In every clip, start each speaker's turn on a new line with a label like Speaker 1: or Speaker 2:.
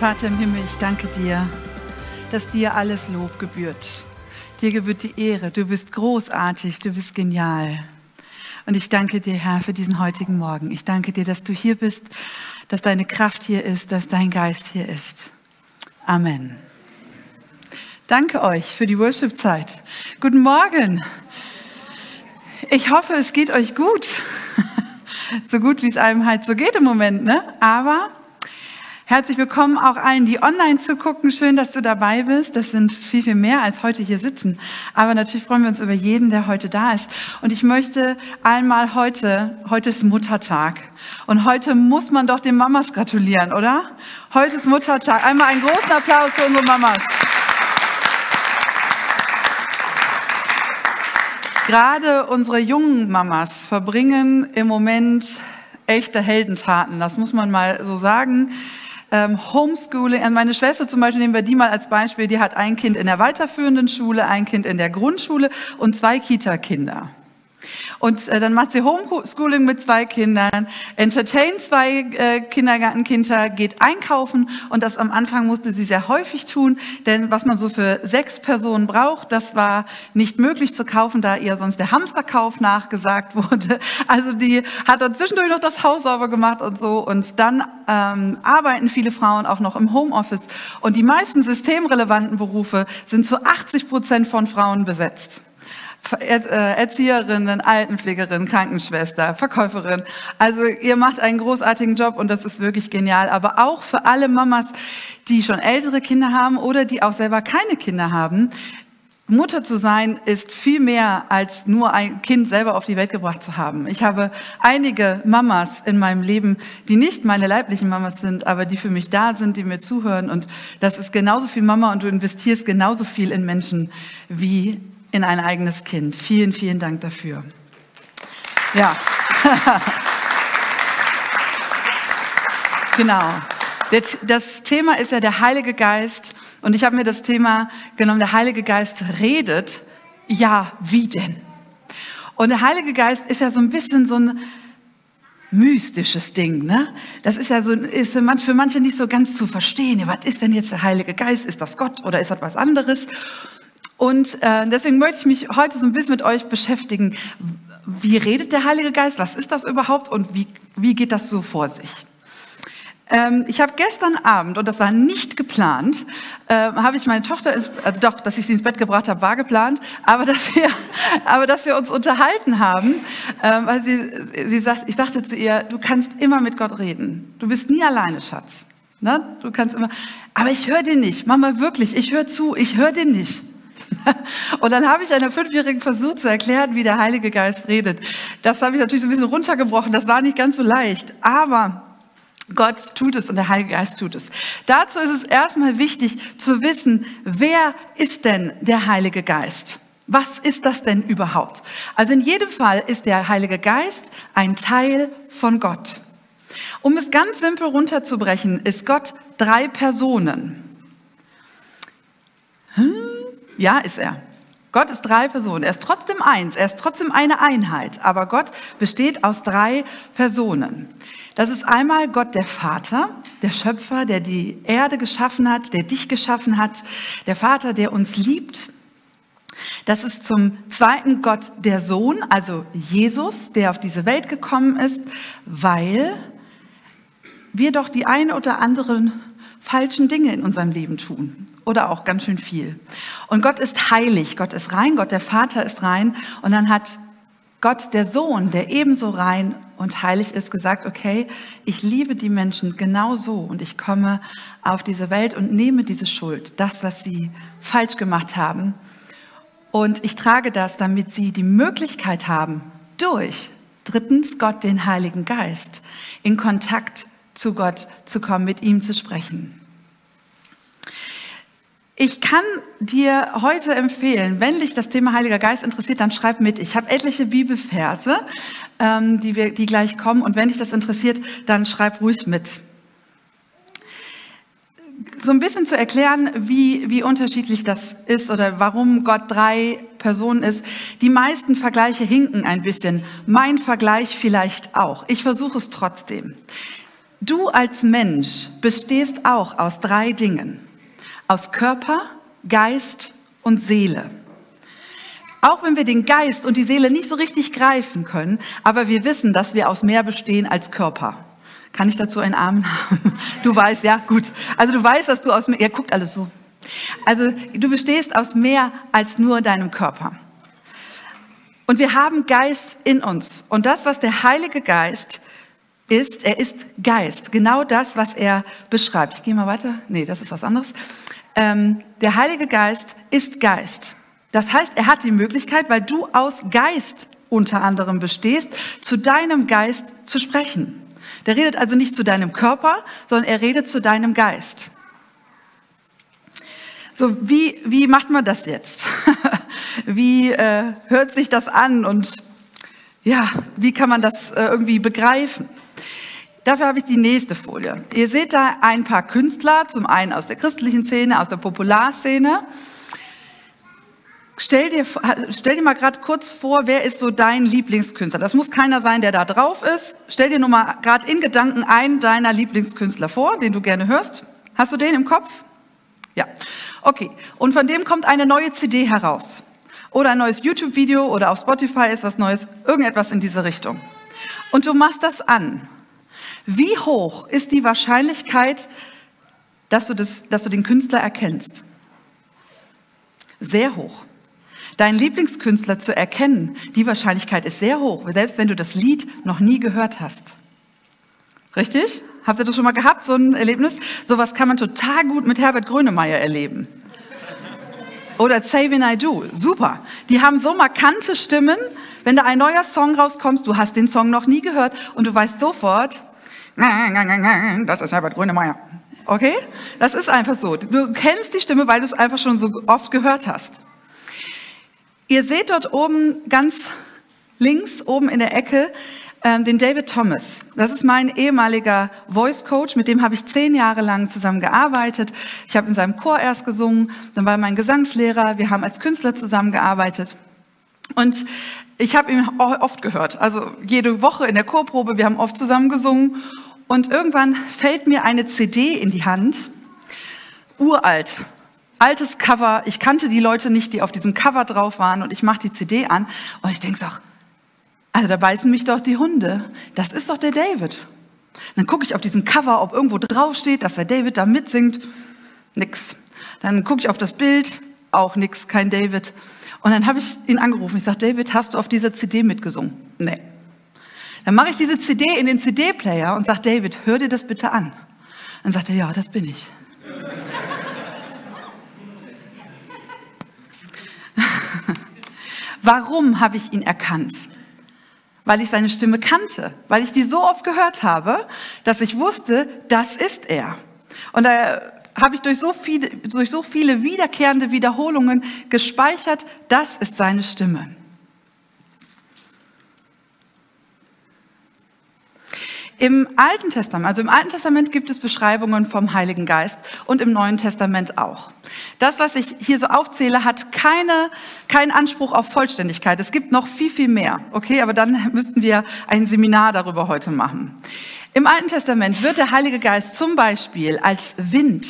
Speaker 1: Vater im Himmel, ich danke dir, dass dir alles Lob gebührt. Dir gebührt die Ehre. Du bist großartig, du bist genial. Und ich danke dir, Herr, für diesen heutigen Morgen. Ich danke dir, dass du hier bist, dass deine Kraft hier ist, dass dein Geist hier ist. Amen. Danke euch für die Worship-Zeit. Guten Morgen. Ich hoffe, es geht euch gut. So gut, wie es einem halt so geht im Moment, ne? Aber Herzlich willkommen auch allen, die online zu gucken. Schön, dass du dabei bist. Das sind viel, viel mehr als heute hier sitzen. Aber natürlich freuen wir uns über jeden, der heute da ist. Und ich möchte einmal heute, heute ist Muttertag. Und heute muss man doch den Mamas gratulieren, oder? Heute ist Muttertag. Einmal einen großen Applaus für unsere Mamas. Gerade unsere jungen Mamas verbringen im Moment echte Heldentaten. Das muss man mal so sagen ähm, Homeschooling. Also meine Schwester zum Beispiel, nehmen wir die mal als Beispiel, die hat ein Kind in der weiterführenden Schule, ein Kind in der Grundschule und zwei Kita-Kinder. Und äh, dann macht sie Homeschooling mit zwei Kindern, entertaint zwei äh, Kindergartenkinder, geht einkaufen und das am Anfang musste sie sehr häufig tun, denn was man so für sechs Personen braucht, das war nicht möglich zu kaufen, da ihr sonst der Hamsterkauf nachgesagt wurde. Also die hat dann zwischendurch noch das Haus sauber gemacht und so und dann ähm, arbeiten viele Frauen auch noch im Homeoffice und die meisten systemrelevanten Berufe sind zu 80 Prozent von Frauen besetzt. Äh, Erzieherinnen, Altenpflegerin, Krankenschwester, Verkäuferin. Also ihr macht einen großartigen Job und das ist wirklich genial. Aber auch für alle Mamas, die schon ältere Kinder haben oder die auch selber keine Kinder haben, Mutter zu sein ist viel mehr als nur ein Kind selber auf die Welt gebracht zu haben. Ich habe einige Mamas in meinem Leben, die nicht meine leiblichen Mamas sind, aber die für mich da sind, die mir zuhören. Und das ist genauso viel Mama und du investierst genauso viel in Menschen wie in ein eigenes Kind. Vielen, vielen Dank dafür. Ja. genau. Das Thema ist ja der Heilige Geist. Und ich habe mir das Thema genommen, der Heilige Geist redet. Ja, wie denn? Und der Heilige Geist ist ja so ein bisschen so ein mystisches Ding, ne? Das ist ja so, ist für manche nicht so ganz zu verstehen. Was ist denn jetzt der Heilige Geist? Ist das Gott oder ist das was anderes? Und äh, deswegen möchte ich mich heute so ein bisschen mit euch beschäftigen. Wie redet der Heilige Geist? Was ist das überhaupt? Und wie, wie geht das so vor sich? Ähm, ich habe gestern Abend, und das war nicht geplant, äh, habe ich meine Tochter, ins, also doch, dass ich sie ins Bett gebracht habe, war geplant, aber dass wir, aber dass wir uns unterhalten haben, äh, weil sie, sie sagt, ich sagte zu ihr, du kannst immer mit Gott reden. Du bist nie alleine, Schatz. Ne? Du kannst immer, aber ich höre dir nicht. Mama, wirklich, ich höre zu, ich höre dir nicht. Und dann habe ich einer Fünfjährigen versucht zu erklären, wie der Heilige Geist redet. Das habe ich natürlich so ein bisschen runtergebrochen. Das war nicht ganz so leicht. Aber Gott tut es und der Heilige Geist tut es. Dazu ist es erstmal wichtig zu wissen, wer ist denn der Heilige Geist? Was ist das denn überhaupt? Also in jedem Fall ist der Heilige Geist ein Teil von Gott. Um es ganz simpel runterzubrechen, ist Gott drei Personen. Hm? Ja, ist er. Gott ist drei Personen. Er ist trotzdem eins. Er ist trotzdem eine Einheit. Aber Gott besteht aus drei Personen. Das ist einmal Gott der Vater, der Schöpfer, der die Erde geschaffen hat, der dich geschaffen hat. Der Vater, der uns liebt. Das ist zum zweiten Gott der Sohn, also Jesus, der auf diese Welt gekommen ist, weil wir doch die ein oder anderen falschen Dinge in unserem Leben tun oder auch ganz schön viel. Und Gott ist heilig, Gott ist rein, Gott der Vater ist rein und dann hat Gott der Sohn, der ebenso rein und heilig ist, gesagt, okay, ich liebe die Menschen genau so und ich komme auf diese Welt und nehme diese Schuld, das, was sie falsch gemacht haben. Und ich trage das, damit sie die Möglichkeit haben, durch drittens Gott, den Heiligen Geist, in Kontakt zu Gott zu kommen, mit ihm zu sprechen. Ich kann dir heute empfehlen, wenn dich das Thema Heiliger Geist interessiert, dann schreib mit. Ich habe etliche Bibelverse, ähm, die, wir, die gleich kommen. Und wenn dich das interessiert, dann schreib ruhig mit. So ein bisschen zu erklären, wie, wie unterschiedlich das ist oder warum Gott drei Personen ist. Die meisten Vergleiche hinken ein bisschen. Mein Vergleich vielleicht auch. Ich versuche es trotzdem. Du als Mensch bestehst auch aus drei Dingen. Aus Körper, Geist und Seele. Auch wenn wir den Geist und die Seele nicht so richtig greifen können, aber wir wissen, dass wir aus mehr bestehen als Körper. Kann ich dazu einen Amen haben? Du weißt, ja, gut. Also du weißt, dass du aus mehr, ihr guckt alles so. Also du bestehst aus mehr als nur deinem Körper. Und wir haben Geist in uns. Und das, was der Heilige Geist ist, er ist Geist. Genau das, was er beschreibt. Ich gehe mal weiter. Nee, das ist was anderes. Ähm, der Heilige Geist ist Geist. Das heißt, er hat die Möglichkeit, weil du aus Geist unter anderem bestehst, zu deinem Geist zu sprechen. Der redet also nicht zu deinem Körper, sondern er redet zu deinem Geist. So, wie, wie macht man das jetzt? wie äh, hört sich das an und ja, wie kann man das äh, irgendwie begreifen? Dafür habe ich die nächste Folie. Ihr seht da ein paar Künstler, zum einen aus der christlichen Szene, aus der Popularszene. Stell dir, stell dir mal gerade kurz vor, wer ist so dein Lieblingskünstler? Das muss keiner sein, der da drauf ist. Stell dir nur mal gerade in Gedanken einen deiner Lieblingskünstler vor, den du gerne hörst. Hast du den im Kopf? Ja. Okay. Und von dem kommt eine neue CD heraus. Oder ein neues YouTube-Video oder auf Spotify ist was Neues, irgendetwas in diese Richtung. Und du machst das an. Wie hoch ist die Wahrscheinlichkeit, dass du, das, dass du den Künstler erkennst? Sehr hoch. Deinen Lieblingskünstler zu erkennen, die Wahrscheinlichkeit ist sehr hoch, selbst wenn du das Lied noch nie gehört hast. Richtig? Habt ihr das schon mal gehabt, so ein Erlebnis? Sowas kann man total gut mit Herbert Grönemeyer erleben. Oder Say When I Do. Super. Die haben so markante Stimmen. Wenn da ein neuer Song rauskommt, du hast den Song noch nie gehört und du weißt sofort, das ist Herbert Grönemeyer. Okay? Das ist einfach so. Du kennst die Stimme, weil du es einfach schon so oft gehört hast. Ihr seht dort oben ganz links, oben in der Ecke, ähm, den David Thomas. Das ist mein ehemaliger Voice Coach, mit dem habe ich zehn Jahre lang zusammen gearbeitet. Ich habe in seinem Chor erst gesungen, dann war er mein Gesangslehrer, wir haben als Künstler zusammengearbeitet. Und ich habe ihn oft gehört, also jede Woche in der Chorprobe, wir haben oft zusammen gesungen. Und irgendwann fällt mir eine CD in die Hand, uralt, altes Cover. Ich kannte die Leute nicht, die auf diesem Cover drauf waren. Und ich mache die CD an und ich denke so, also da beißen mich doch die Hunde. Das ist doch der David. Dann gucke ich auf diesem Cover, ob irgendwo draufsteht, dass der David da mitsingt. Nix. Dann gucke ich auf das Bild, auch nix, kein David. Und dann habe ich ihn angerufen. Ich sage, David, hast du auf dieser CD mitgesungen? Nee. Dann mache ich diese CD in den CD-Player und sage, David, hör dir das bitte an. Dann sagt er, ja, das bin ich. Warum habe ich ihn erkannt? weil ich seine Stimme kannte, weil ich die so oft gehört habe, dass ich wusste, das ist er. Und da habe ich durch so viele, durch so viele wiederkehrende Wiederholungen gespeichert, das ist seine Stimme. Im Alten Testament, also im Alten Testament gibt es Beschreibungen vom Heiligen Geist und im Neuen Testament auch. Das, was ich hier so aufzähle, hat keine, keinen Anspruch auf Vollständigkeit. Es gibt noch viel, viel mehr. Okay, aber dann müssten wir ein Seminar darüber heute machen. Im Alten Testament wird der Heilige Geist zum Beispiel als Wind,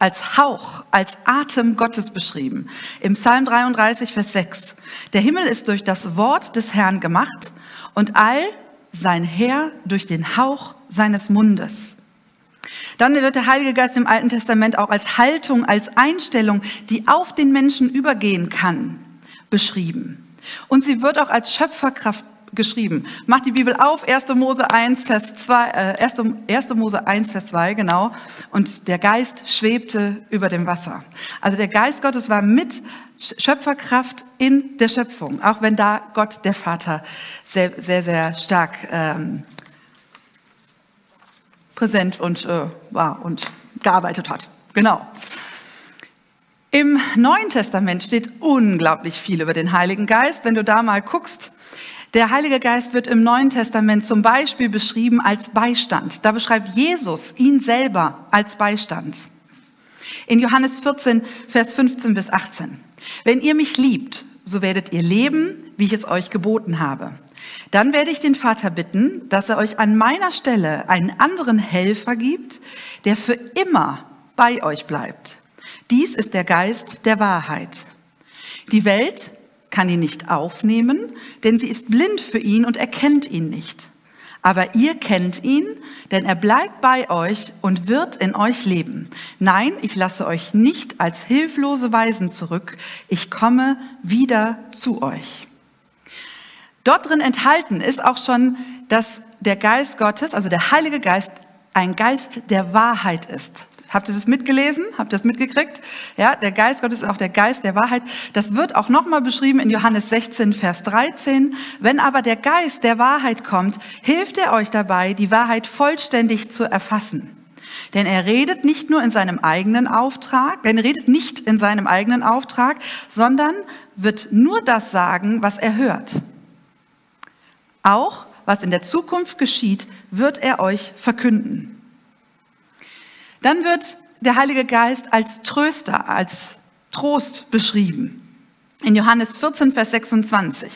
Speaker 1: als Hauch, als Atem Gottes beschrieben. Im Psalm 33, Vers 6. Der Himmel ist durch das Wort des Herrn gemacht und all sein Herr durch den Hauch seines Mundes. Dann wird der Heilige Geist im Alten Testament auch als Haltung, als Einstellung, die auf den Menschen übergehen kann, beschrieben. Und sie wird auch als Schöpferkraft geschrieben. Macht die Bibel auf, 1. Mose 1, Vers 2, äh, 1. 1. Mose 1, Vers 2, genau. Und der Geist schwebte über dem Wasser. Also der Geist Gottes war mit Schöpferkraft in der Schöpfung, auch wenn da Gott, der Vater, sehr, sehr, sehr stark ähm, präsent und äh, war und gearbeitet hat. Genau. Im Neuen Testament steht unglaublich viel über den Heiligen Geist. Wenn du da mal guckst, der Heilige Geist wird im Neuen Testament zum Beispiel beschrieben als Beistand. Da beschreibt Jesus ihn selber als Beistand. In Johannes 14, Vers 15 bis 18. Wenn ihr mich liebt, so werdet ihr leben, wie ich es euch geboten habe. Dann werde ich den Vater bitten, dass er euch an meiner Stelle einen anderen Helfer gibt, der für immer bei euch bleibt. Dies ist der Geist der Wahrheit. Die Welt kann ihn nicht aufnehmen, denn sie ist blind für ihn und erkennt ihn nicht. Aber ihr kennt ihn, denn er bleibt bei euch und wird in euch leben. Nein, ich lasse euch nicht als hilflose Weisen zurück. Ich komme wieder zu euch. Dort drin enthalten ist auch schon, dass der Geist Gottes, also der Heilige Geist, ein Geist der Wahrheit ist. Habt ihr das mitgelesen? Habt ihr das mitgekriegt? Ja, der Geist Gottes ist auch der Geist der Wahrheit. Das wird auch nochmal beschrieben in Johannes 16, Vers 13. Wenn aber der Geist der Wahrheit kommt, hilft er euch dabei, die Wahrheit vollständig zu erfassen. Denn er redet nicht nur in seinem eigenen Auftrag, er redet nicht in seinem eigenen Auftrag, sondern wird nur das sagen, was er hört. Auch was in der Zukunft geschieht, wird er euch verkünden. Dann wird der Heilige Geist als Tröster, als Trost beschrieben. In Johannes 14, Vers 26.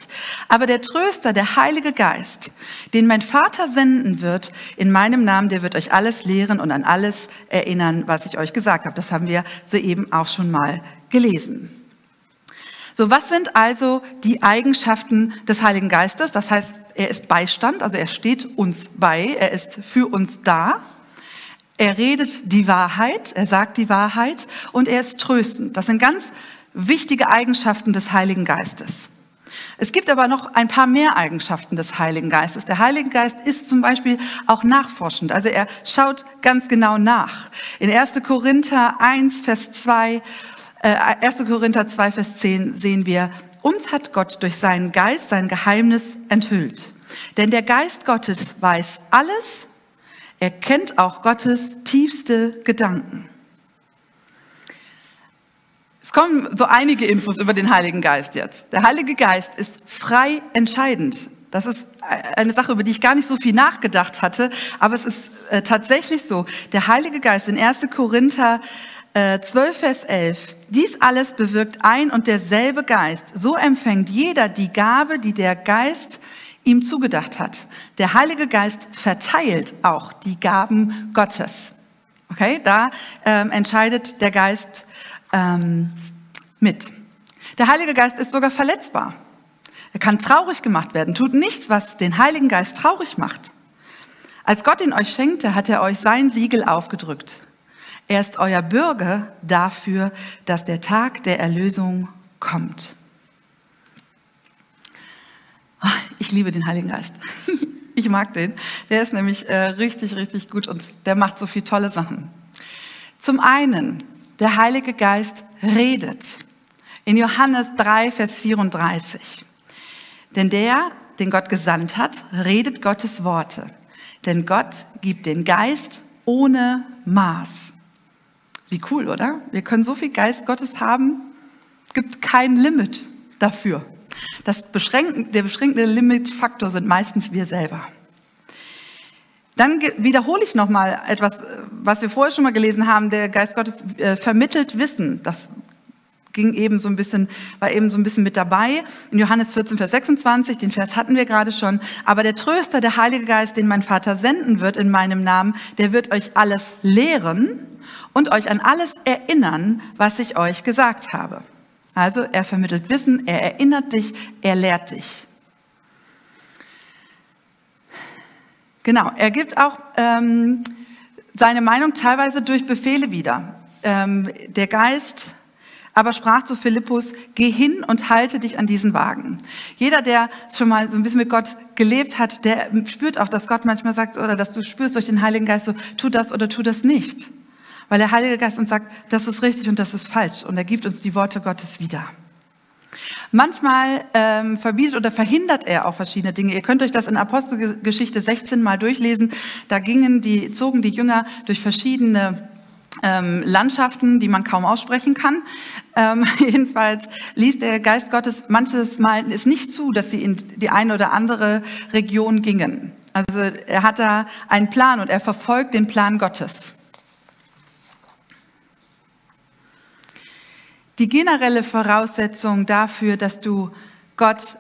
Speaker 1: Aber der Tröster, der Heilige Geist, den mein Vater senden wird in meinem Namen, der wird euch alles lehren und an alles erinnern, was ich euch gesagt habe. Das haben wir soeben auch schon mal gelesen. So, was sind also die Eigenschaften des Heiligen Geistes? Das heißt, er ist Beistand, also er steht uns bei, er ist für uns da. Er redet die Wahrheit, er sagt die Wahrheit und er ist tröstend. Das sind ganz wichtige Eigenschaften des Heiligen Geistes. Es gibt aber noch ein paar mehr Eigenschaften des Heiligen Geistes. Der Heilige Geist ist zum Beispiel auch nachforschend, also er schaut ganz genau nach. In 1. Korinther 1, Vers 2, äh, 1. Korinther 2, Vers 10 sehen wir, uns hat Gott durch seinen Geist sein Geheimnis enthüllt. Denn der Geist Gottes weiß alles, er kennt auch Gottes tiefste Gedanken. Es kommen so einige Infos über den Heiligen Geist jetzt. Der Heilige Geist ist frei entscheidend. Das ist eine Sache, über die ich gar nicht so viel nachgedacht hatte, aber es ist äh, tatsächlich so. Der Heilige Geist in 1. Korinther äh, 12, Vers 11. Dies alles bewirkt ein und derselbe Geist. So empfängt jeder die Gabe, die der Geist ihm zugedacht hat. Der Heilige Geist verteilt auch die Gaben Gottes. Okay, da ähm, entscheidet der Geist ähm, mit. Der Heilige Geist ist sogar verletzbar. Er kann traurig gemacht werden, tut nichts, was den Heiligen Geist traurig macht. Als Gott ihn euch schenkte, hat er euch sein Siegel aufgedrückt. Er ist euer Bürger dafür, dass der Tag der Erlösung kommt. Ah, ich liebe den Heiligen Geist. Ich mag den. Der ist nämlich äh, richtig, richtig gut und der macht so viele tolle Sachen. Zum einen, der Heilige Geist redet. In Johannes 3, Vers 34. Denn der, den Gott gesandt hat, redet Gottes Worte. Denn Gott gibt den Geist ohne Maß. Wie cool, oder? Wir können so viel Geist Gottes haben, gibt kein Limit dafür. Das beschränken, der beschränkende Limitfaktor sind meistens wir selber. Dann wiederhole ich nochmal etwas, was wir vorher schon mal gelesen haben. Der Geist Gottes äh, vermittelt Wissen. Das ging eben so ein bisschen, war eben so ein bisschen mit dabei. In Johannes 14, Vers 26, den Vers hatten wir gerade schon. Aber der Tröster, der Heilige Geist, den mein Vater senden wird in meinem Namen, der wird euch alles lehren und euch an alles erinnern, was ich euch gesagt habe. Also er vermittelt Wissen, er erinnert dich, er lehrt dich. Genau, er gibt auch ähm, seine Meinung teilweise durch Befehle wieder. Ähm, der Geist aber sprach zu Philippus, geh hin und halte dich an diesen Wagen. Jeder, der schon mal so ein bisschen mit Gott gelebt hat, der spürt auch, dass Gott manchmal sagt, oder dass du spürst durch den Heiligen Geist so, tu das oder tu das nicht. Weil der Heilige Geist uns sagt, das ist richtig und das ist falsch. Und er gibt uns die Worte Gottes wieder. Manchmal ähm, verbietet oder verhindert er auch verschiedene Dinge. Ihr könnt euch das in Apostelgeschichte 16 mal durchlesen. Da gingen die, zogen die Jünger durch verschiedene ähm, Landschaften, die man kaum aussprechen kann. Ähm, jedenfalls ließ der Geist Gottes manches Mal es nicht zu, dass sie in die eine oder andere Region gingen. Also er hat da einen Plan und er verfolgt den Plan Gottes. Die generelle Voraussetzung dafür, dass du Gott,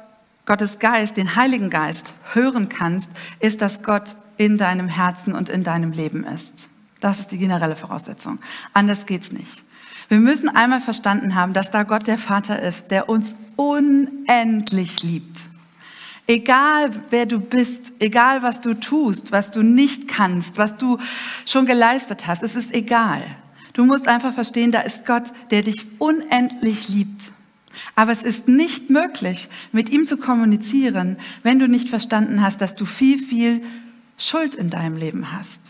Speaker 1: Gottes Geist, den Heiligen Geist hören kannst, ist, dass Gott in deinem Herzen und in deinem Leben ist. Das ist die generelle Voraussetzung. Anders geht's nicht. Wir müssen einmal verstanden haben, dass da Gott der Vater ist, der uns unendlich liebt. Egal wer du bist, egal was du tust, was du nicht kannst, was du schon geleistet hast, es ist egal. Du musst einfach verstehen, da ist Gott, der dich unendlich liebt. Aber es ist nicht möglich, mit ihm zu kommunizieren, wenn du nicht verstanden hast, dass du viel, viel Schuld in deinem Leben hast.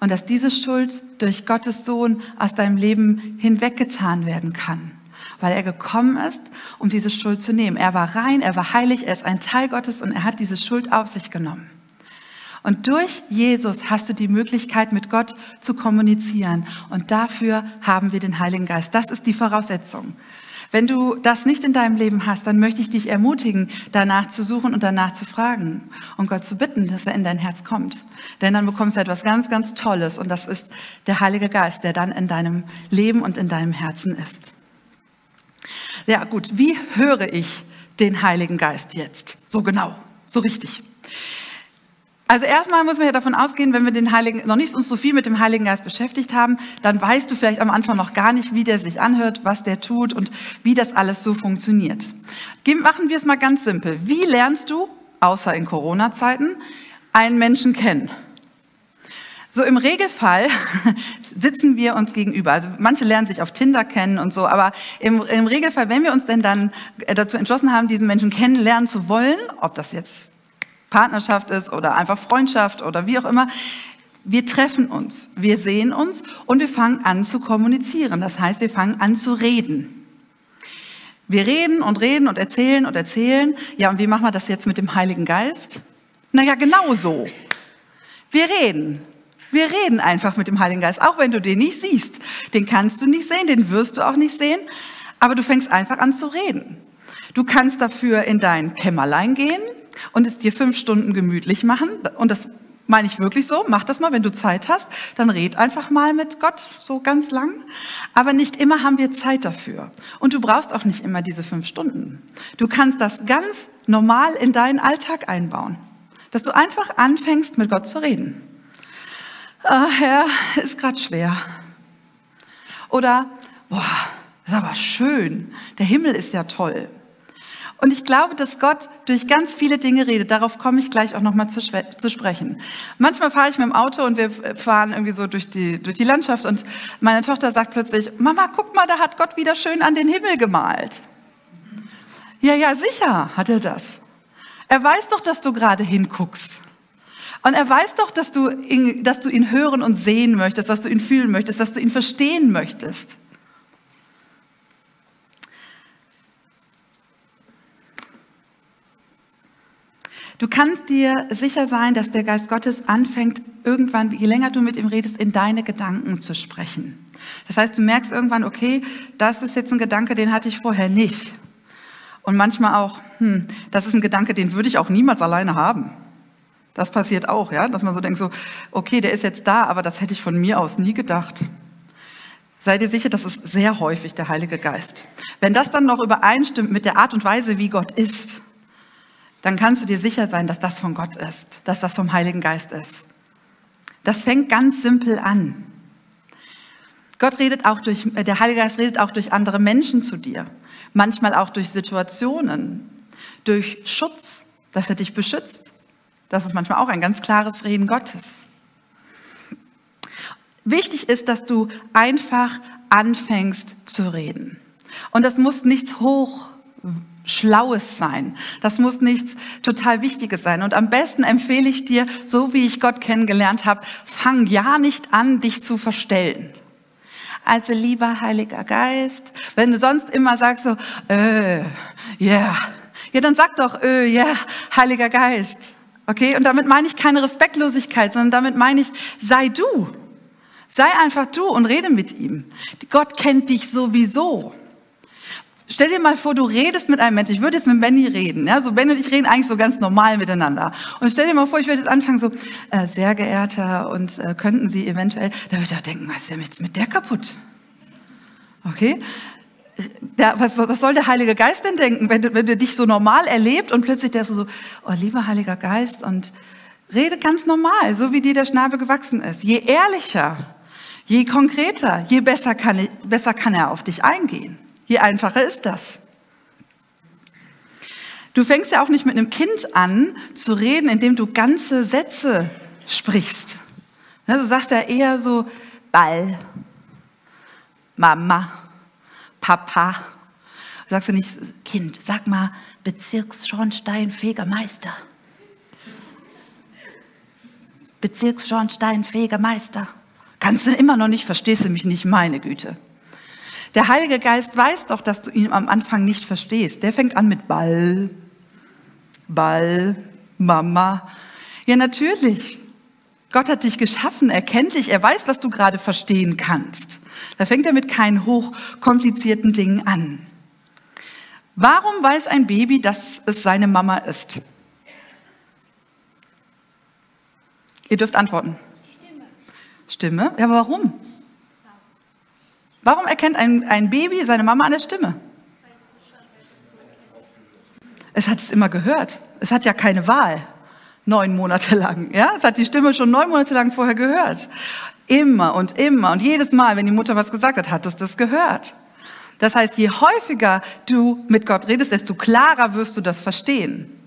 Speaker 1: Und dass diese Schuld durch Gottes Sohn aus deinem Leben hinweggetan werden kann. Weil er gekommen ist, um diese Schuld zu nehmen. Er war rein, er war heilig, er ist ein Teil Gottes und er hat diese Schuld auf sich genommen. Und durch Jesus hast du die Möglichkeit, mit Gott zu kommunizieren. Und dafür haben wir den Heiligen Geist. Das ist die Voraussetzung. Wenn du das nicht in deinem Leben hast, dann möchte ich dich ermutigen, danach zu suchen und danach zu fragen und Gott zu bitten, dass er in dein Herz kommt. Denn dann bekommst du etwas ganz, ganz Tolles und das ist der Heilige Geist, der dann in deinem Leben und in deinem Herzen ist. Ja gut, wie höre ich den Heiligen Geist jetzt? So genau, so richtig. Also erstmal muss man ja davon ausgehen, wenn wir den Heiligen, noch nicht uns so viel mit dem Heiligen Geist beschäftigt haben, dann weißt du vielleicht am Anfang noch gar nicht, wie der sich anhört, was der tut und wie das alles so funktioniert. Machen wir es mal ganz simpel. Wie lernst du, außer in Corona-Zeiten, einen Menschen kennen? So im Regelfall sitzen wir uns gegenüber. Also manche lernen sich auf Tinder kennen und so, aber im, im Regelfall, wenn wir uns denn dann dazu entschlossen haben, diesen Menschen kennenlernen zu wollen, ob das jetzt Partnerschaft ist oder einfach Freundschaft oder wie auch immer. Wir treffen uns, wir sehen uns und wir fangen an zu kommunizieren. Das heißt, wir fangen an zu reden. Wir reden und reden und erzählen und erzählen. Ja, und wie machen wir das jetzt mit dem Heiligen Geist? Naja, genau so. Wir reden. Wir reden einfach mit dem Heiligen Geist, auch wenn du den nicht siehst. Den kannst du nicht sehen, den wirst du auch nicht sehen, aber du fängst einfach an zu reden. Du kannst dafür in dein Kämmerlein gehen und es dir fünf Stunden gemütlich machen. Und das meine ich wirklich so. Mach das mal, wenn du Zeit hast. Dann red einfach mal mit Gott so ganz lang. Aber nicht immer haben wir Zeit dafür. Und du brauchst auch nicht immer diese fünf Stunden. Du kannst das ganz normal in deinen Alltag einbauen. Dass du einfach anfängst, mit Gott zu reden. Ah, Herr, ist gerade schwer. Oder, boah, ist aber schön. Der Himmel ist ja toll. Und ich glaube, dass Gott durch ganz viele Dinge redet. Darauf komme ich gleich auch nochmal zu, zu sprechen. Manchmal fahre ich mit dem Auto und wir fahren irgendwie so durch die, durch die Landschaft und meine Tochter sagt plötzlich, Mama, guck mal, da hat Gott wieder schön an den Himmel gemalt. Ja, ja, sicher hat er das. Er weiß doch, dass du gerade hinguckst. Und er weiß doch, dass du, ihn, dass du ihn hören und sehen möchtest, dass du ihn fühlen möchtest, dass du ihn verstehen möchtest. Du kannst dir sicher sein, dass der Geist Gottes anfängt, irgendwann, je länger du mit ihm redest, in deine Gedanken zu sprechen. Das heißt, du merkst irgendwann, okay, das ist jetzt ein Gedanke, den hatte ich vorher nicht. Und manchmal auch, hm, das ist ein Gedanke, den würde ich auch niemals alleine haben. Das passiert auch, ja, dass man so denkt, so, okay, der ist jetzt da, aber das hätte ich von mir aus nie gedacht. Sei dir sicher, das ist sehr häufig der Heilige Geist. Wenn das dann noch übereinstimmt mit der Art und Weise, wie Gott ist, dann kannst du dir sicher sein, dass das von Gott ist, dass das vom Heiligen Geist ist. Das fängt ganz simpel an. Gott redet auch durch, äh, der Heilige Geist redet auch durch andere Menschen zu dir. Manchmal auch durch Situationen, durch Schutz, dass er dich beschützt. Das ist manchmal auch ein ganz klares Reden Gottes. Wichtig ist, dass du einfach anfängst zu reden. Und das muss nichts hoch Schlaues sein. Das muss nichts total Wichtiges sein. Und am besten empfehle ich dir, so wie ich Gott kennengelernt habe, fang ja nicht an, dich zu verstellen. Also lieber Heiliger Geist, wenn du sonst immer sagst so, äh, yeah, ja, dann sag doch, äh, yeah, Heiliger Geist. Okay? Und damit meine ich keine Respektlosigkeit, sondern damit meine ich, sei du. Sei einfach du und rede mit ihm. Gott kennt dich sowieso. Stell dir mal vor, du redest mit einem Menschen. Ich würde jetzt mit Benny reden. Ja, so Benny und ich reden eigentlich so ganz normal miteinander. Und stell dir mal vor, ich würde jetzt anfangen so, äh, sehr geehrter und äh, könnten Sie eventuell, da würde ich auch denken, was ist denn jetzt mit der kaputt? Okay? der, was, was soll der Heilige Geist denn denken, wenn du, wenn du dich so normal erlebt und plötzlich der so, oh lieber Heiliger Geist und rede ganz normal, so wie dir der Schnabel gewachsen ist. Je ehrlicher, je konkreter, je besser kann, besser kann er auf dich eingehen. Je einfacher ist das. Du fängst ja auch nicht mit einem Kind an zu reden, indem du ganze Sätze sprichst. Du sagst ja eher so Ball, Mama, Papa. Du sagst ja nicht, Kind, sag mal Bezirksschornsteinfegermeister. Bezirksschornsteinfegermeister. Kannst du immer noch nicht, verstehst du mich nicht, meine Güte. Der Heilige Geist weiß doch, dass du ihn am Anfang nicht verstehst. Der fängt an mit Ball, Ball, Mama. Ja, natürlich. Gott hat dich geschaffen, er kennt dich, er weiß, was du gerade verstehen kannst. Da fängt er mit keinen hochkomplizierten Dingen an. Warum weiß ein Baby, dass es seine Mama ist? Ihr dürft antworten. Stimme. Stimme? Ja, aber warum? Warum erkennt ein, ein Baby seine Mama an der Stimme? Es hat es immer gehört. Es hat ja keine Wahl. Neun Monate lang. Ja? Es hat die Stimme schon neun Monate lang vorher gehört. Immer und immer und jedes Mal, wenn die Mutter was gesagt hat, hat es das gehört. Das heißt, je häufiger du mit Gott redest, desto klarer wirst du das verstehen.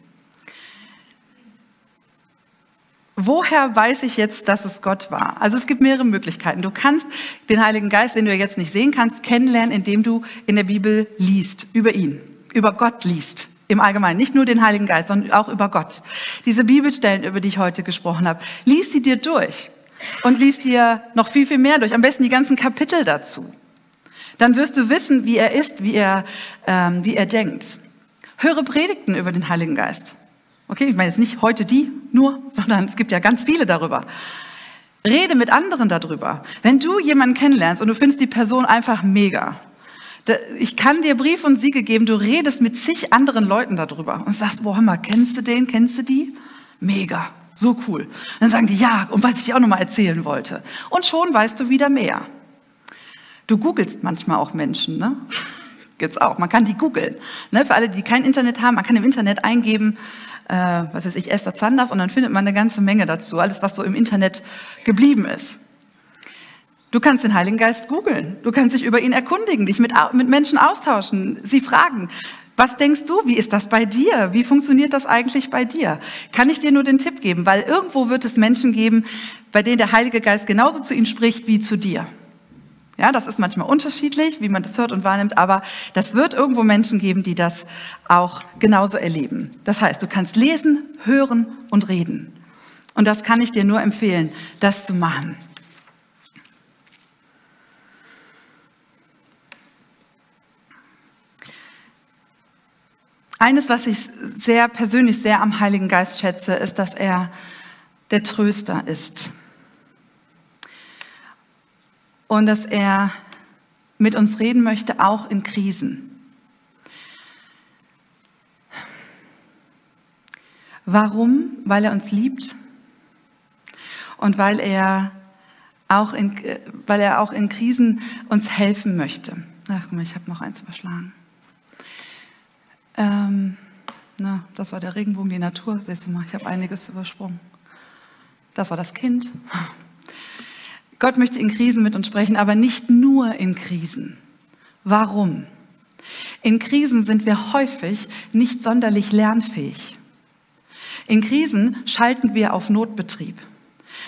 Speaker 1: Woher weiß ich jetzt, dass es Gott war? Also es gibt mehrere Möglichkeiten. Du kannst den Heiligen Geist, den du jetzt nicht sehen kannst, kennenlernen, indem du in der Bibel liest, über ihn, über Gott liest. Im Allgemeinen, nicht nur den Heiligen Geist, sondern auch über Gott. Diese Bibelstellen, über die ich heute gesprochen habe, lies sie dir durch und lies dir noch viel, viel mehr durch. Am besten die ganzen Kapitel dazu. Dann wirst du wissen, wie er ist, wie er, ähm, wie er denkt. Höre Predigten über den Heiligen Geist. Okay, ich meine jetzt nicht heute die nur, sondern es gibt ja ganz viele darüber. Rede mit anderen darüber. Wenn du jemanden kennenlernst und du findest die Person einfach mega, ich kann dir Brief und Siege geben, du redest mit zig anderen Leuten darüber und sagst, boah, hör mal, kennst du den, kennst du die? Mega. So cool. dann sagen die, ja, und was ich dir auch nochmal erzählen wollte. Und schon weißt du wieder mehr. Du googelst manchmal auch Menschen, ne? Gibt's auch. Man kann die googeln. Ne? Für alle, die kein Internet haben, man kann im Internet eingeben, äh, was weiß ich, Esther Zanders, und dann findet man eine ganze Menge dazu. Alles, was so im Internet geblieben ist. Du kannst den Heiligen Geist googeln. Du kannst dich über ihn erkundigen, dich mit, mit Menschen austauschen, sie fragen. Was denkst du, wie ist das bei dir? Wie funktioniert das eigentlich bei dir? Kann ich dir nur den Tipp geben, weil irgendwo wird es Menschen geben, bei denen der Heilige Geist genauso zu ihnen spricht wie zu dir. Ja, das ist manchmal unterschiedlich, wie man das hört und wahrnimmt, aber das wird irgendwo Menschen geben, die das auch genauso erleben. Das heißt, du kannst lesen, hören und reden. Und das kann ich dir nur empfehlen, das zu machen. Eines, was ich sehr persönlich sehr am Heiligen Geist schätze, ist, dass er der Tröster ist. Und dass er mit uns reden möchte, auch in Krisen. Warum? Weil er uns liebt und weil er auch in, weil er auch in Krisen uns helfen möchte. Ach, guck mal, ich habe noch eins überschlagen. Ähm, na, das war der Regenbogen, die Natur. Siehst du mal, ich habe einiges übersprungen. Das war das Kind. Gott möchte in Krisen mit uns sprechen, aber nicht nur in Krisen. Warum? In Krisen sind wir häufig nicht sonderlich lernfähig. In Krisen schalten wir auf Notbetrieb.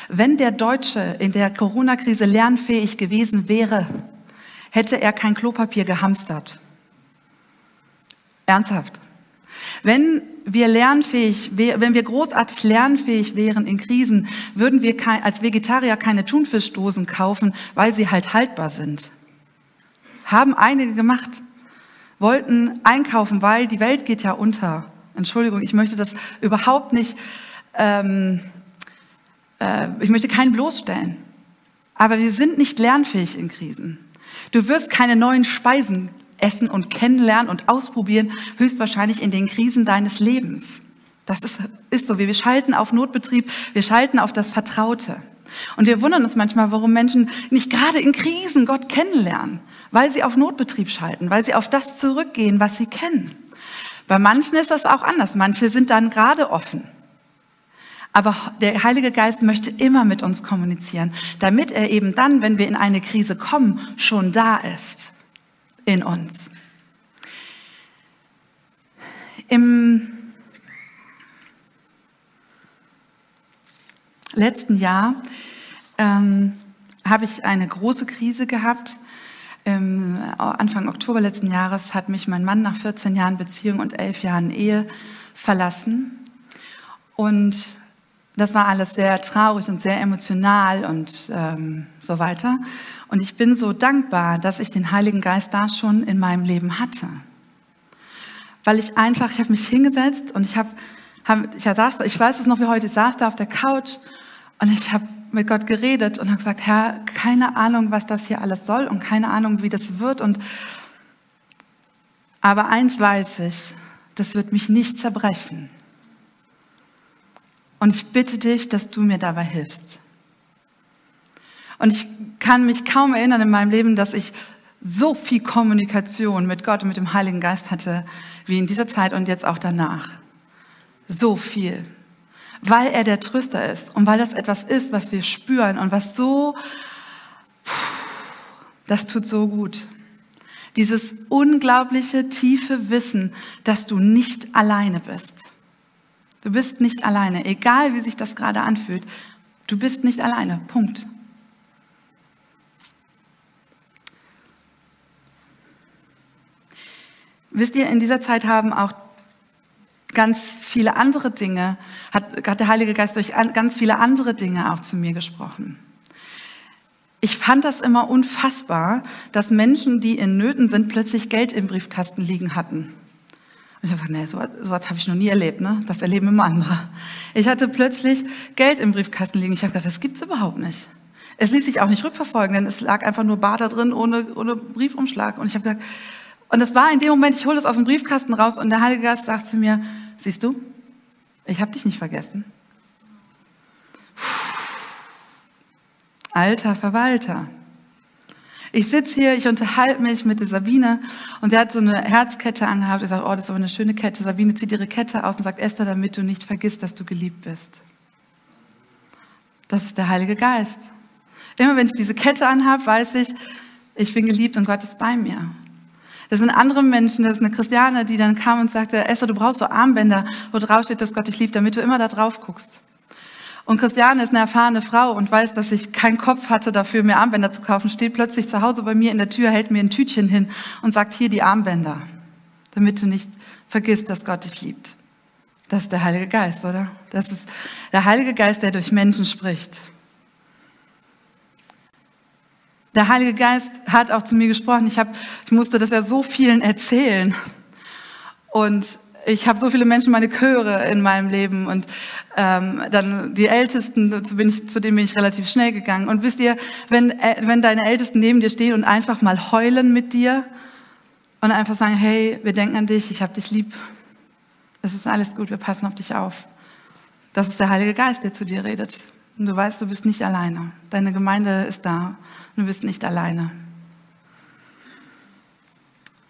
Speaker 1: Wenn der Deutsche in der Corona-Krise lernfähig gewesen wäre, hätte er kein Klopapier gehamstert. Ernsthaft. Wenn wir lernfähig, wenn wir großartig lernfähig wären in Krisen, würden wir als Vegetarier keine Thunfischdosen kaufen, weil sie halt haltbar sind. Haben einige gemacht, wollten einkaufen, weil die Welt geht ja unter. Entschuldigung, ich möchte das überhaupt nicht, ähm, äh, ich möchte keinen bloßstellen. Aber wir sind nicht lernfähig in Krisen. Du wirst keine neuen Speisen essen und kennenlernen und ausprobieren, höchstwahrscheinlich in den Krisen deines Lebens. Das ist, ist so, wir schalten auf Notbetrieb, wir schalten auf das Vertraute. Und wir wundern uns manchmal, warum Menschen nicht gerade in Krisen Gott kennenlernen, weil sie auf Notbetrieb schalten, weil sie auf das zurückgehen, was sie kennen. Bei manchen ist das auch anders. Manche sind dann gerade offen. Aber der Heilige Geist möchte immer mit uns kommunizieren, damit er eben dann, wenn wir in eine Krise kommen, schon da ist in uns. Im letzten Jahr ähm, habe ich eine große Krise gehabt. Ähm, Anfang Oktober letzten Jahres hat mich mein Mann nach 14 Jahren Beziehung und 11 Jahren Ehe verlassen. Und das war alles sehr traurig und sehr emotional und ähm, so weiter. Und ich bin so dankbar, dass ich den Heiligen Geist da schon in meinem Leben hatte. Weil ich einfach, ich habe mich hingesetzt und ich habe, hab, ich saß, ich weiß es noch wie heute, ich saß da auf der Couch und ich habe mit Gott geredet und habe gesagt, Herr, keine Ahnung, was das hier alles soll und keine Ahnung, wie das wird. Und aber eins weiß ich, das wird mich nicht zerbrechen. Und ich bitte dich, dass du mir dabei hilfst. Und ich kann mich kaum erinnern in meinem Leben, dass ich so viel Kommunikation mit Gott und mit dem Heiligen Geist hatte, wie in dieser Zeit und jetzt auch danach. So viel weil er der Tröster ist und weil das etwas ist, was wir spüren und was so, das tut so gut. Dieses unglaubliche, tiefe Wissen, dass du nicht alleine bist. Du bist nicht alleine, egal wie sich das gerade anfühlt. Du bist nicht alleine. Punkt. Wisst ihr, in dieser Zeit haben auch ganz viele andere Dinge, hat, hat der Heilige Geist durch ganz viele andere Dinge auch zu mir gesprochen. Ich fand das immer unfassbar, dass Menschen, die in Nöten sind, plötzlich Geld im Briefkasten liegen hatten. Und ich habe gesagt, nee, so, so was habe ich noch nie erlebt, ne? Das erleben immer andere. Ich hatte plötzlich Geld im Briefkasten liegen. Ich habe gedacht, das gibt's überhaupt nicht. Es ließ sich auch nicht rückverfolgen, denn es lag einfach nur Bar da drin ohne, ohne Briefumschlag. Und ich habe gesagt, und das war in dem Moment, ich hole das aus dem Briefkasten raus und der Heilige Geist sagt zu mir, Siehst du, ich habe dich nicht vergessen. Alter Verwalter. Ich sitze hier, ich unterhalte mich mit der Sabine und sie hat so eine Herzkette angehabt. Ich sage, oh, das ist aber eine schöne Kette. Sabine zieht ihre Kette aus und sagt, Esther, damit du nicht vergisst, dass du geliebt bist. Das ist der Heilige Geist. Immer wenn ich diese Kette anhabe, weiß ich, ich bin geliebt und Gott ist bei mir. Das sind andere Menschen, das ist eine Christiane, die dann kam und sagte, Esther, du brauchst so Armbänder, wo drauf steht, dass Gott dich liebt, damit du immer da drauf guckst. Und Christiane ist eine erfahrene Frau und weiß, dass ich keinen Kopf hatte dafür, mir Armbänder zu kaufen, steht plötzlich zu Hause bei mir in der Tür, hält mir ein Tütchen hin und sagt, hier die Armbänder, damit du nicht vergisst, dass Gott dich liebt. Das ist der Heilige Geist, oder? Das ist der Heilige Geist, der durch Menschen spricht. Der Heilige Geist hat auch zu mir gesprochen. Ich, hab, ich musste das ja so vielen erzählen. Und ich habe so viele Menschen, meine Chöre in meinem Leben und ähm, dann die Ältesten, zu, bin ich, zu denen bin ich relativ schnell gegangen. Und wisst ihr, wenn, äh, wenn deine Ältesten neben dir stehen und einfach mal heulen mit dir und einfach sagen, hey, wir denken an dich, ich habe dich lieb, es ist alles gut, wir passen auf dich auf. Das ist der Heilige Geist, der zu dir redet. Und du weißt, du bist nicht alleine. Deine Gemeinde ist da und du bist nicht alleine.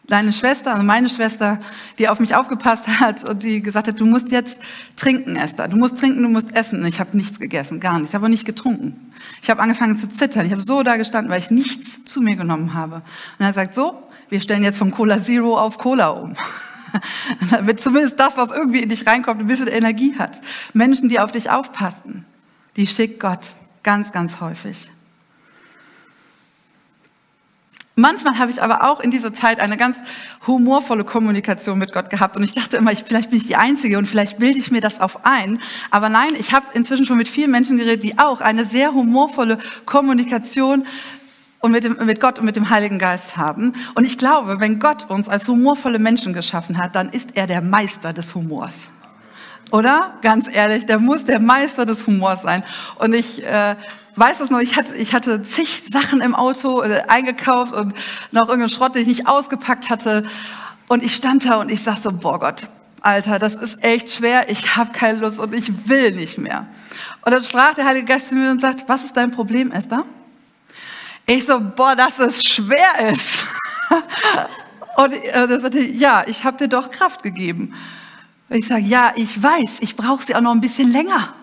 Speaker 1: Deine Schwester, also meine Schwester, die auf mich aufgepasst hat und die gesagt hat, du musst jetzt trinken, Esther. Du musst trinken, du musst essen. Ich habe nichts gegessen, gar nichts. Ich habe auch nicht getrunken. Ich habe angefangen zu zittern. Ich habe so da gestanden, weil ich nichts zu mir genommen habe. Und er sagt, so, wir stellen jetzt von Cola Zero auf Cola um. Damit zumindest das, was irgendwie in dich reinkommt, ein bisschen Energie hat. Menschen, die auf dich aufpassen die schickt Gott ganz, ganz häufig. Manchmal habe ich aber auch in dieser Zeit eine ganz humorvolle Kommunikation mit Gott gehabt und ich dachte immer, ich, vielleicht bin ich die Einzige und vielleicht bilde ich mir das auf ein. Aber nein, ich habe inzwischen schon mit vielen Menschen geredet, die auch eine sehr humorvolle Kommunikation und mit, dem, mit Gott und mit dem Heiligen Geist haben. Und ich glaube, wenn Gott uns als humorvolle Menschen geschaffen hat, dann ist er der Meister des Humors oder? Ganz ehrlich, der muss der Meister des Humors sein. Und ich äh, weiß es noch, ich hatte, ich hatte zig Sachen im Auto äh, eingekauft und noch irgendeinen Schrott, den ich nicht ausgepackt hatte. Und ich stand da und ich sag so, boah Gott, Alter, das ist echt schwer, ich habe keine Lust und ich will nicht mehr. Und dann sprach der Heilige Geist zu mir und sagt, was ist dein Problem, Esther? Ich so, boah, dass es schwer ist. und er sagte, ja, ich habe dir doch Kraft gegeben. Und ich sage, ja, ich weiß, ich brauche sie auch noch ein bisschen länger.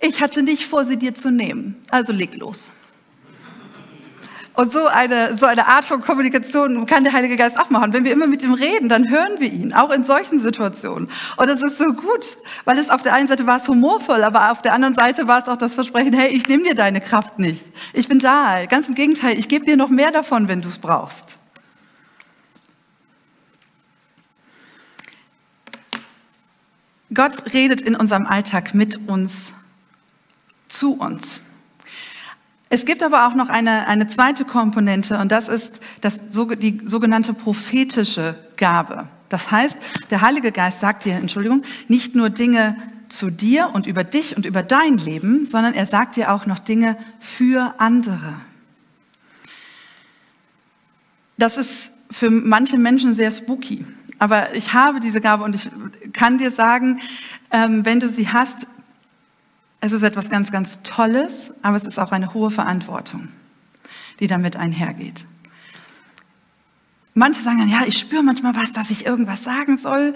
Speaker 1: Ich hatte nicht vor, sie dir zu nehmen. Also leg los. Und so eine, so eine Art von Kommunikation kann der Heilige Geist auch machen. Wenn wir immer mit ihm reden, dann hören wir ihn, auch in solchen Situationen. Und das ist so gut, weil es auf der einen Seite war es humorvoll, aber auf der anderen Seite war es auch das Versprechen, hey, ich nehme dir deine Kraft nicht. Ich bin da. Ganz im Gegenteil, ich gebe dir noch mehr davon, wenn du es brauchst. Gott redet in unserem Alltag mit uns, zu uns. Es gibt aber auch noch eine, eine zweite Komponente und das ist das, die sogenannte prophetische Gabe. Das heißt, der Heilige Geist sagt dir, Entschuldigung, nicht nur Dinge zu dir und über dich und über dein Leben, sondern er sagt dir auch noch Dinge für andere. Das ist für manche Menschen sehr spooky. Aber ich habe diese Gabe und ich kann dir sagen, ähm, wenn du sie hast, es ist etwas ganz, ganz Tolles, aber es ist auch eine hohe Verantwortung, die damit einhergeht. Manche sagen dann, ja, ich spüre manchmal was, dass ich irgendwas sagen soll.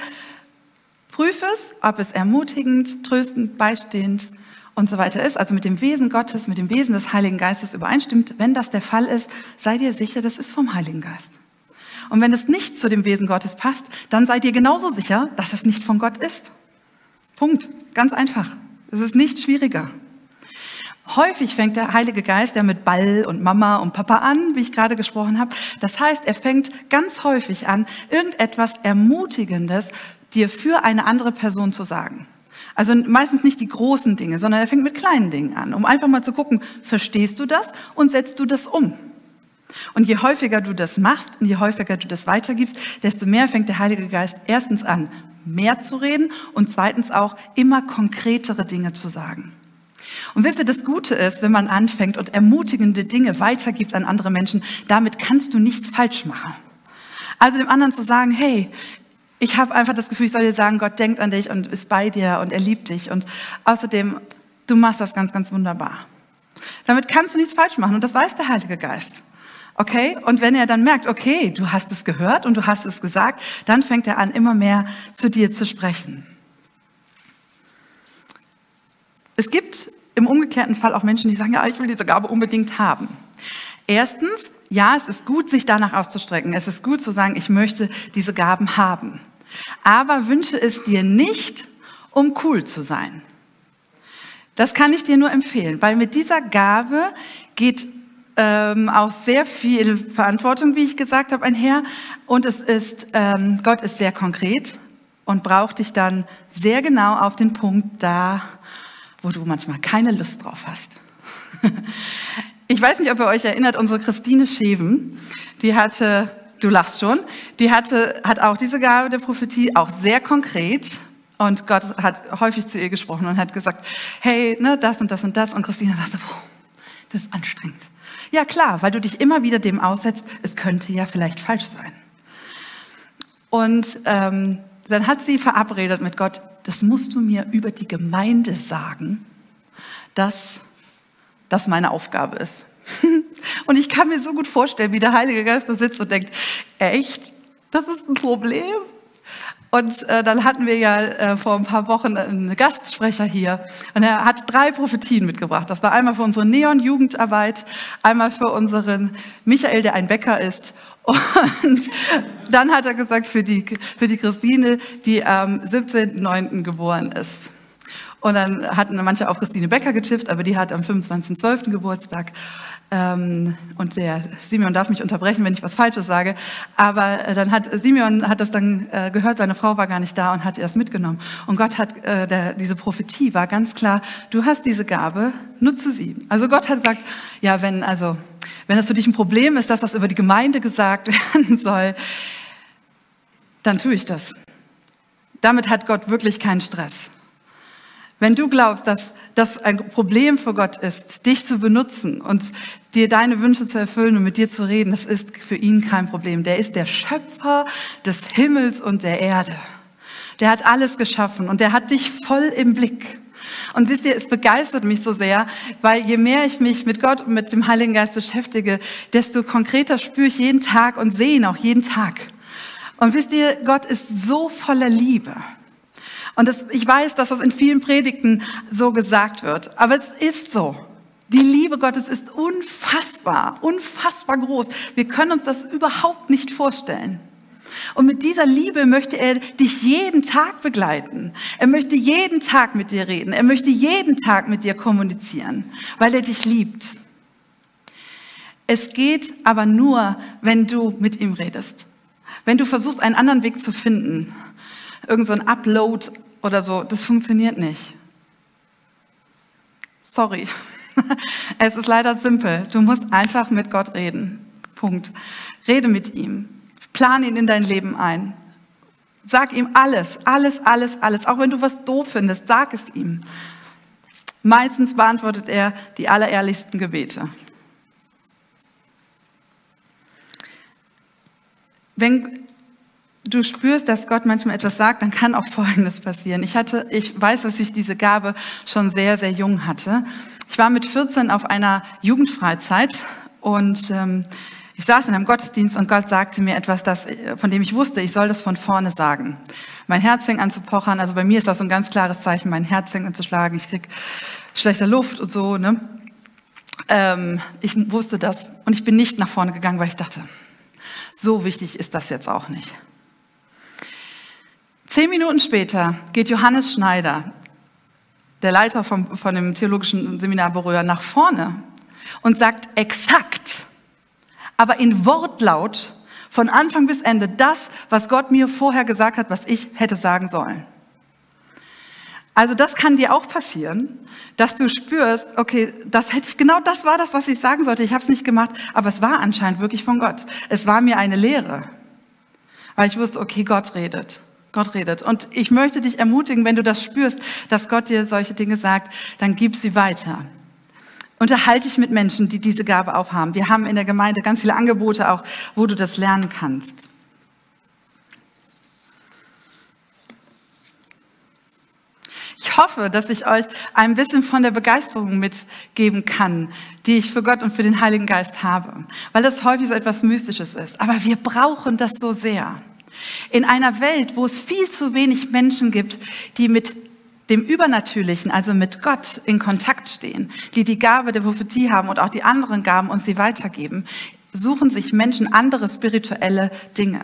Speaker 1: Prüfe es, ob es ermutigend, tröstend, beistehend und so weiter ist, also mit dem Wesen Gottes, mit dem Wesen des Heiligen Geistes übereinstimmt. Wenn das der Fall ist, sei dir sicher, das ist vom Heiligen Geist. Und wenn es nicht zu dem Wesen Gottes passt, dann sei dir genauso sicher, dass es nicht von Gott ist. Punkt. Ganz einfach. Es ist nicht schwieriger. Häufig fängt der Heilige Geist ja mit Ball und Mama und Papa an, wie ich gerade gesprochen habe. Das heißt, er fängt ganz häufig an, irgendetwas Ermutigendes dir für eine andere Person zu sagen. Also meistens nicht die großen Dinge, sondern er fängt mit kleinen Dingen an, um einfach mal zu gucken, verstehst du das und setzt du das um? Und je häufiger du das machst und je häufiger du das weitergibst, desto mehr fängt der Heilige Geist erstens an, mehr zu reden und zweitens auch immer konkretere Dinge zu sagen. Und wisst ihr, das Gute ist, wenn man anfängt und ermutigende Dinge weitergibt an andere Menschen, damit kannst du nichts falsch machen. Also dem anderen zu sagen, hey, ich habe einfach das Gefühl, ich soll dir sagen, Gott denkt an dich und ist bei dir und er liebt dich. Und außerdem, du machst das ganz, ganz wunderbar. Damit kannst du nichts falsch machen und das weiß der Heilige Geist. Okay? Und wenn er dann merkt, okay, du hast es gehört und du hast es gesagt, dann fängt er an, immer mehr zu dir zu sprechen. Es gibt im umgekehrten Fall auch Menschen, die sagen, ja, ich will diese Gabe unbedingt haben. Erstens, ja, es ist gut, sich danach auszustrecken. Es ist gut zu sagen, ich möchte diese Gaben haben. Aber wünsche es dir nicht, um cool zu sein. Das kann ich dir nur empfehlen, weil mit dieser Gabe geht ähm, auch sehr viel Verantwortung, wie ich gesagt habe, einher. Und es ist, ähm, Gott ist sehr konkret und braucht dich dann sehr genau auf den Punkt da, wo du manchmal keine Lust drauf hast. ich weiß nicht, ob ihr euch erinnert, unsere Christine Scheven, die hatte, du lachst schon, die hatte, hat auch diese Gabe der Prophetie, auch sehr konkret. Und Gott hat häufig zu ihr gesprochen und hat gesagt, hey, ne, das und das und das. Und Christine sagte, das ist anstrengend. Ja klar, weil du dich immer wieder dem aussetzt, es könnte ja vielleicht falsch sein. Und ähm, dann hat sie verabredet mit Gott, das musst du mir über die Gemeinde sagen, dass das meine Aufgabe ist. und ich kann mir so gut vorstellen, wie der Heilige Geist da sitzt und denkt, echt, das ist ein Problem. Und äh, dann hatten wir ja äh, vor ein paar Wochen einen Gastsprecher hier und er hat drei Prophetien mitgebracht. Das war einmal für unsere Neon-Jugendarbeit, einmal für unseren Michael, der ein Bäcker ist und dann hat er gesagt für die, für die Christine, die am 17.09. geboren ist. Und dann hatten manche auf Christine Becker getippt, aber die hat am 25.12. Geburtstag. Ähm, und der Simeon darf mich unterbrechen, wenn ich was Falsches sage. Aber äh, dann hat Simeon hat das dann äh, gehört, seine Frau war gar nicht da und hat das mitgenommen. Und Gott hat, äh, der, diese Prophetie war ganz klar, du hast diese Gabe, nutze sie. Also Gott hat gesagt, ja, wenn, also, wenn das für dich ein Problem ist, dass das über die Gemeinde gesagt werden soll, dann tue ich das. Damit hat Gott wirklich keinen Stress. Wenn du glaubst, dass das ein Problem für Gott ist, dich zu benutzen und dir deine Wünsche zu erfüllen und mit dir zu reden, das ist für ihn kein Problem. Der ist der Schöpfer des Himmels und der Erde. Der hat alles geschaffen und der hat dich voll im Blick. Und wisst ihr, es begeistert mich so sehr, weil je mehr ich mich mit Gott und mit dem Heiligen Geist beschäftige, desto konkreter spüre ich jeden Tag und sehe ihn auch jeden Tag. Und wisst ihr, Gott ist so voller Liebe. Und das, ich weiß, dass das in vielen Predigten so gesagt wird, aber es ist so. Die Liebe Gottes ist unfassbar, unfassbar groß. Wir können uns das überhaupt nicht vorstellen. Und mit dieser Liebe möchte er dich jeden Tag begleiten. Er möchte jeden Tag mit dir reden. Er möchte jeden Tag mit dir kommunizieren, weil er dich liebt. Es geht aber nur, wenn du mit ihm redest. Wenn du versuchst, einen anderen Weg zu finden, irgend so ein Upload oder so, das funktioniert nicht. Sorry. Es ist leider simpel. Du musst einfach mit Gott reden. Punkt. Rede mit ihm. Plan ihn in dein Leben ein. Sag ihm alles, alles, alles, alles. Auch wenn du was doof findest, sag es ihm. Meistens beantwortet er die allerehrlichsten Gebete. Wenn du spürst, dass Gott manchmal etwas sagt, dann kann auch Folgendes passieren. Ich hatte, ich weiß, dass ich diese Gabe schon sehr, sehr jung hatte. Ich war mit 14 auf einer Jugendfreizeit und ähm, ich saß in einem Gottesdienst und Gott sagte mir etwas, das, von dem ich wusste, ich soll das von vorne sagen. Mein Herz fing an zu pochern. Also bei mir ist das so ein ganz klares Zeichen. Mein Herz fängt an zu schlagen. Ich krieg schlechte Luft und so. Ne? Ähm, ich wusste das und ich bin nicht nach vorne gegangen, weil ich dachte, so wichtig ist das jetzt auch nicht. Zehn Minuten später geht Johannes Schneider, der Leiter vom, von dem theologischen Seminar Berührer, nach vorne und sagt exakt, aber in Wortlaut von Anfang bis Ende das, was Gott mir vorher gesagt hat, was ich hätte sagen sollen. Also das kann dir auch passieren, dass du spürst, okay, das hätte ich genau das war das, was ich sagen sollte. Ich habe es nicht gemacht, aber es war anscheinend wirklich von Gott. Es war mir eine Lehre, weil ich wusste, okay, Gott redet. Gott redet. Und ich möchte dich ermutigen, wenn du das spürst, dass Gott dir solche Dinge sagt, dann gib sie weiter. Unterhalte dich mit Menschen, die diese Gabe auch haben. Wir haben in der Gemeinde ganz viele Angebote auch, wo du das lernen kannst. Ich hoffe, dass ich euch ein bisschen von der Begeisterung mitgeben kann, die ich für Gott und für den Heiligen Geist habe, weil das häufig so etwas Mystisches ist. Aber wir brauchen das so sehr. In einer Welt, wo es viel zu wenig Menschen gibt, die mit dem Übernatürlichen, also mit Gott in Kontakt stehen, die die Gabe der Prophetie haben und auch die anderen Gaben und sie weitergeben, suchen sich Menschen andere spirituelle Dinge.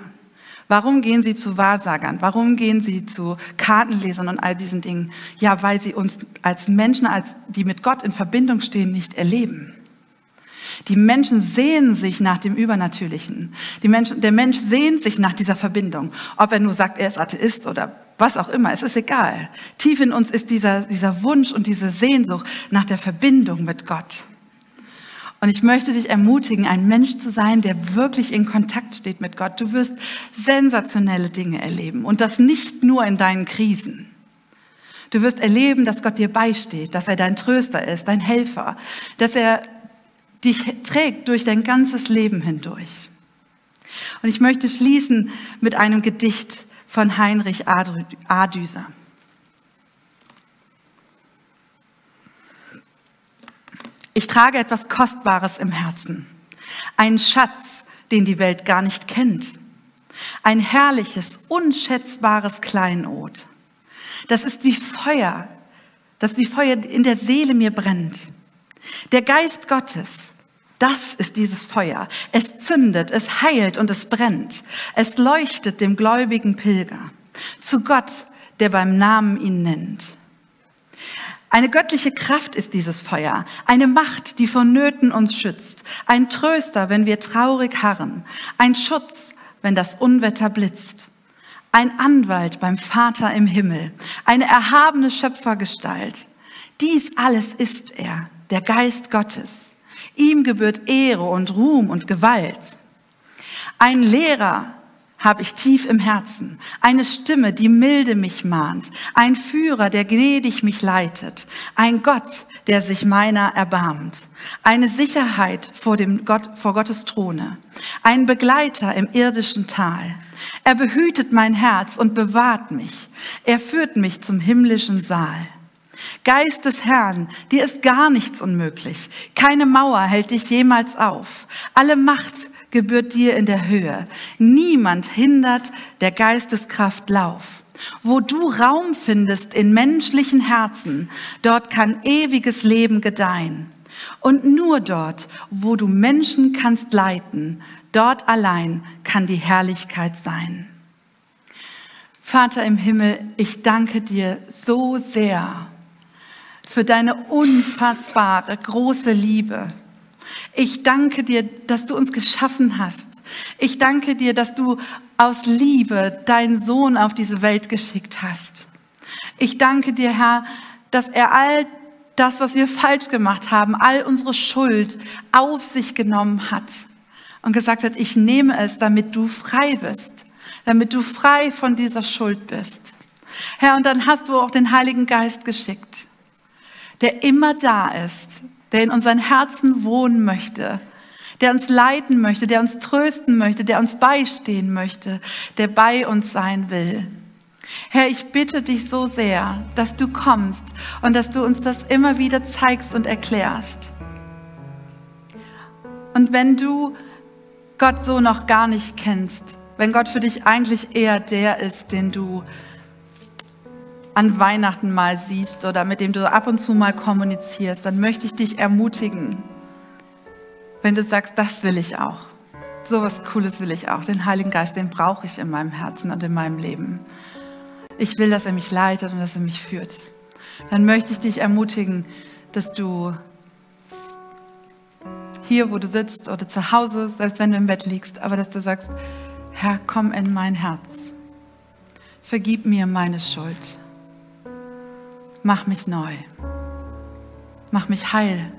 Speaker 1: Warum gehen sie zu Wahrsagern? Warum gehen sie zu Kartenlesern und all diesen Dingen? Ja, weil sie uns als Menschen, als die mit Gott in Verbindung stehen, nicht erleben. Die Menschen sehen sich nach dem Übernatürlichen. Menschen, der Mensch sehnt sich nach dieser Verbindung. Ob er nur sagt, er ist Atheist oder was auch immer, es ist egal. Tief in uns ist dieser, dieser Wunsch und diese Sehnsucht nach der Verbindung mit Gott. Und ich möchte dich ermutigen, ein Mensch zu sein, der wirklich in Kontakt steht mit Gott. Du wirst sensationelle Dinge erleben und das nicht nur in deinen Krisen. Du wirst erleben, dass Gott dir beisteht, dass er dein Tröster ist, dein Helfer, dass er dich trägt durch dein ganzes Leben hindurch. Und ich möchte schließen mit einem Gedicht von Heinrich Adüser. Ich trage etwas Kostbares im Herzen, einen Schatz, den die Welt gar nicht kennt, ein herrliches, unschätzbares Kleinod. Das ist wie Feuer, das wie Feuer in der Seele mir brennt. Der Geist Gottes, das ist dieses Feuer. Es zündet, es heilt und es brennt. Es leuchtet dem gläubigen Pilger zu Gott, der beim Namen ihn nennt. Eine göttliche Kraft ist dieses Feuer, eine Macht, die von Nöten uns schützt, ein Tröster, wenn wir traurig harren, ein Schutz, wenn das Unwetter blitzt, ein Anwalt beim Vater im Himmel, eine erhabene Schöpfergestalt. Dies alles ist er, der Geist Gottes. Ihm gebührt Ehre und Ruhm und Gewalt. Ein Lehrer, habe ich tief im Herzen. Eine Stimme, die milde mich mahnt. Ein Führer, der gnädig mich leitet. Ein Gott, der sich meiner erbarmt. Eine Sicherheit vor, dem Gott, vor Gottes Throne. Ein Begleiter im irdischen Tal. Er behütet mein Herz und bewahrt mich. Er führt mich zum himmlischen Saal. Geist des Herrn, dir ist gar nichts unmöglich. Keine Mauer hält dich jemals auf. Alle Macht gebührt dir in der Höhe. Niemand hindert der Geisteskraft Lauf. Wo du Raum findest in menschlichen Herzen, dort kann ewiges Leben gedeihen. Und nur dort, wo du Menschen kannst leiten, dort allein kann die Herrlichkeit sein. Vater im Himmel, ich danke dir so sehr für deine unfassbare große Liebe. Ich danke dir, dass du uns geschaffen hast. Ich danke dir, dass du aus Liebe deinen Sohn auf diese Welt geschickt hast. Ich danke dir, Herr, dass er all das, was wir falsch gemacht haben, all unsere Schuld auf sich genommen hat und gesagt hat, ich nehme es, damit du frei bist, damit du frei von dieser Schuld bist. Herr, und dann hast du auch den Heiligen Geist geschickt, der immer da ist, der in unseren Herzen wohnen möchte, der uns leiten möchte, der uns trösten möchte, der uns beistehen möchte, der bei uns sein will. Herr, ich bitte dich so sehr, dass du kommst und dass du uns das immer wieder zeigst und erklärst. Und wenn du Gott so noch gar nicht kennst, wenn Gott für dich eigentlich eher der ist, den du an Weihnachten mal siehst oder mit dem du ab und zu mal kommunizierst, dann möchte ich dich ermutigen, wenn du sagst, das will ich auch. So was Cooles will ich auch. Den Heiligen Geist, den brauche ich in meinem Herzen und in meinem Leben. Ich will, dass er mich leitet und dass er mich führt. Dann möchte ich dich ermutigen, dass du hier, wo du sitzt oder zu Hause, selbst wenn du im Bett liegst, aber dass du sagst, Herr, komm in mein Herz. Vergib mir meine Schuld. Mach mich neu. Mach mich heil.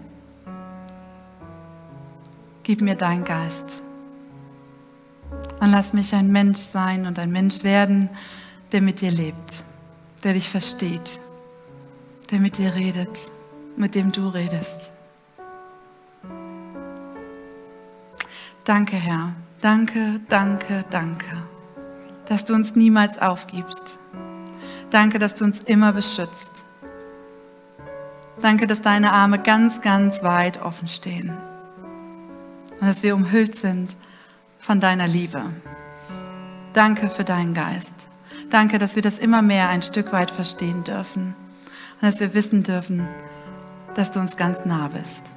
Speaker 1: Gib mir deinen Geist. Und lass mich ein Mensch sein und ein Mensch werden, der mit dir lebt, der dich versteht, der mit dir redet, mit dem du redest. Danke, Herr. Danke, danke, danke, dass du uns niemals aufgibst. Danke, dass du uns immer beschützt. Danke, dass deine Arme ganz, ganz weit offen stehen und dass wir umhüllt sind von deiner Liebe. Danke für deinen Geist. Danke, dass wir das immer mehr ein Stück weit verstehen dürfen und dass wir wissen dürfen, dass du uns ganz nah bist.